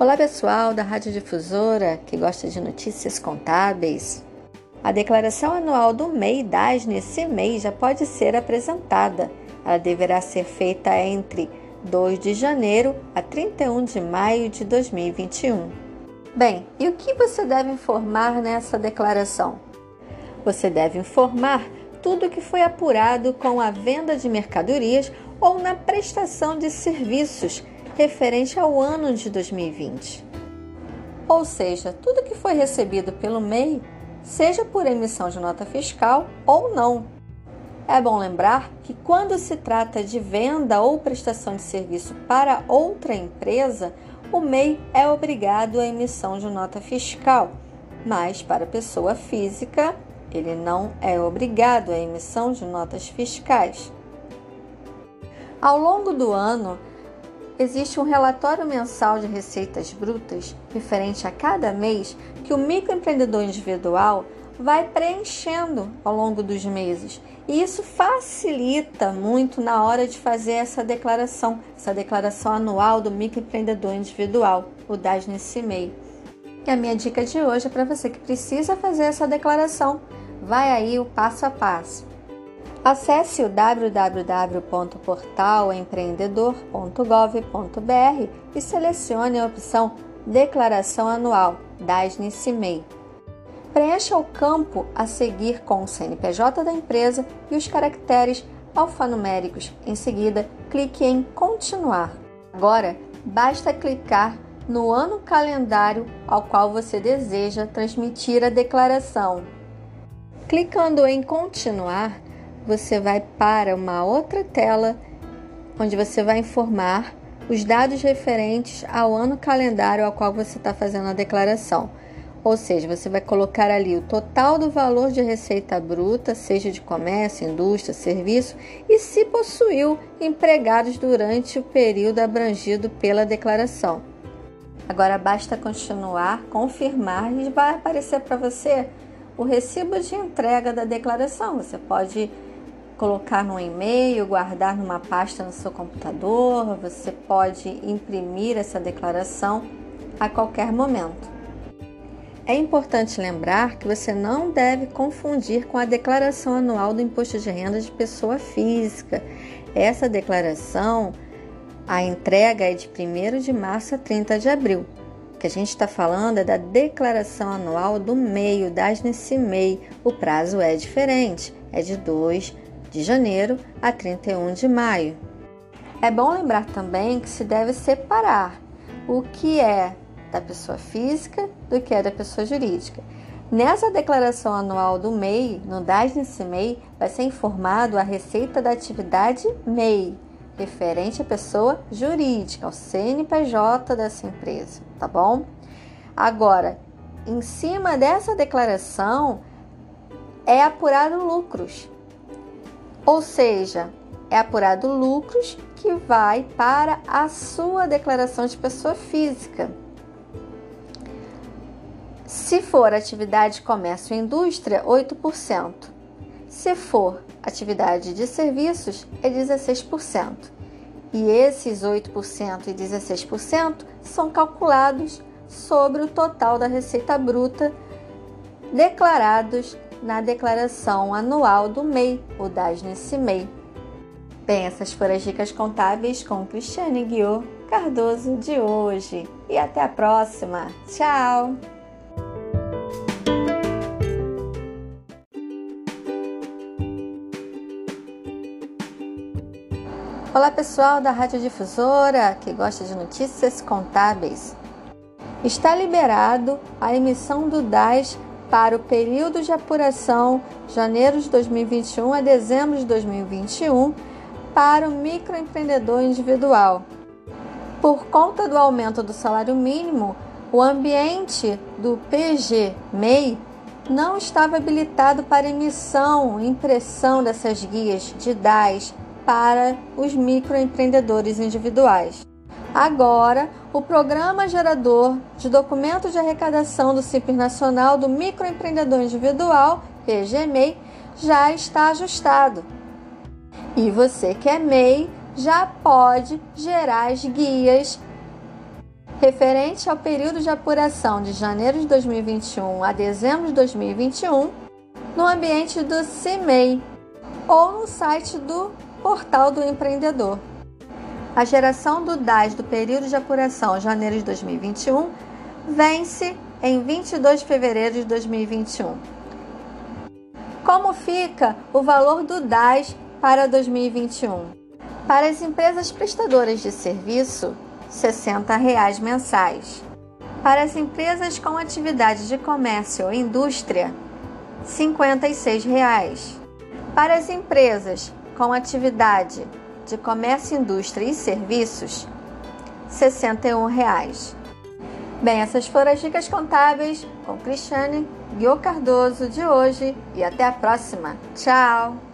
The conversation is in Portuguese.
Olá pessoal da Rádio Difusora que gosta de notícias contábeis. A declaração anual do MEI DAS nesse mês já pode ser apresentada. Ela deverá ser feita entre 2 de janeiro a 31 de maio de 2021. Bem, e o que você deve informar nessa declaração? Você deve informar tudo o que foi apurado com a venda de mercadorias ou na prestação de serviços referente ao ano de 2020. Ou seja, tudo que foi recebido pelo MEI, seja por emissão de nota fiscal ou não. É bom lembrar que quando se trata de venda ou prestação de serviço para outra empresa, o MEI é obrigado à emissão de nota fiscal, mas para pessoa física, ele não é obrigado à emissão de notas fiscais. Ao longo do ano, existe um relatório mensal de receitas brutas referente a cada mês que o microempreendedor individual vai preenchendo ao longo dos meses. E isso facilita muito na hora de fazer essa declaração, essa declaração anual do microempreendedor individual, o DAS nesse MEI. E a minha dica de hoje é para você que precisa fazer essa declaração. Vai aí o passo a passo. Acesse o www.portalempreendedor.gov.br e selecione a opção Declaração Anual das NICIMEI. Preencha o campo a seguir com o CNPJ da empresa e os caracteres alfanuméricos. Em seguida, clique em Continuar. Agora, basta clicar no ano calendário ao qual você deseja transmitir a declaração. Clicando em Continuar, você vai para uma outra tela onde você vai informar os dados referentes ao ano calendário ao qual você está fazendo a declaração. Ou seja, você vai colocar ali o total do valor de receita bruta, seja de comércio, indústria, serviço, e se possuiu empregados durante o período abrangido pela declaração. Agora basta continuar, confirmar e vai aparecer para você o recibo de entrega da declaração. Você pode colocar no e-mail, guardar numa pasta no seu computador, você pode imprimir essa declaração a qualquer momento. É importante lembrar que você não deve confundir com a declaração anual do imposto de renda de pessoa física. Essa declaração, a entrega é de 1 de março a 30 de abril. O que a gente está falando é da declaração anual do meio, das nesse MEI. O prazo é diferente, é de 2 de janeiro a 31 de maio. É bom lembrar também que se deve separar o que é da pessoa física do que é da pessoa jurídica. Nessa declaração anual do MEI, no DAS nesse MEI, vai ser informado a receita da atividade MEI, referente à pessoa jurídica, ao CNPJ dessa empresa, tá bom? Agora, em cima dessa declaração, é apurado lucros. Ou seja, é apurado lucros que vai para a sua declaração de pessoa física. Se for atividade comércio e indústria, 8%. Se for atividade de serviços, é 16%. E esses 8% e 16% são calculados sobre o total da receita bruta declarados na declaração anual do MEI, o DAS nesse MEI. Bem, essas foram as dicas contábeis com Cristiane Guiô Cardoso de hoje. E até a próxima. Tchau! Olá pessoal da Rádio Difusora que gosta de notícias contábeis. Está liberado a emissão do DAS para o período de apuração janeiro de 2021 a dezembro de 2021 para o microempreendedor individual. Por conta do aumento do salário mínimo, o ambiente do PG-MEI não estava habilitado para emissão e impressão dessas guias de DAS para os microempreendedores individuais. Agora, o Programa Gerador de Documento de Arrecadação do Simples Nacional do Microempreendedor Individual, PGMEI, já está ajustado. E você que é MEI já pode gerar as guias referente ao período de apuração de janeiro de 2021 a dezembro de 2021 no ambiente do CIMEI ou no site do Portal do Empreendedor. A geração do DAS do período de apuração janeiro de 2021 vence em 22 de fevereiro de 2021. Como fica o valor do DAS para 2021? Para as empresas prestadoras de serviço, 60 reais mensais. Para as empresas com atividade de comércio ou indústria, 56 reais. Para as empresas com atividade de comércio, indústria e serviços, 61 reais. Bem, essas foram as dicas contábeis com Cristiane Guio Cardoso de hoje e até a próxima. Tchau!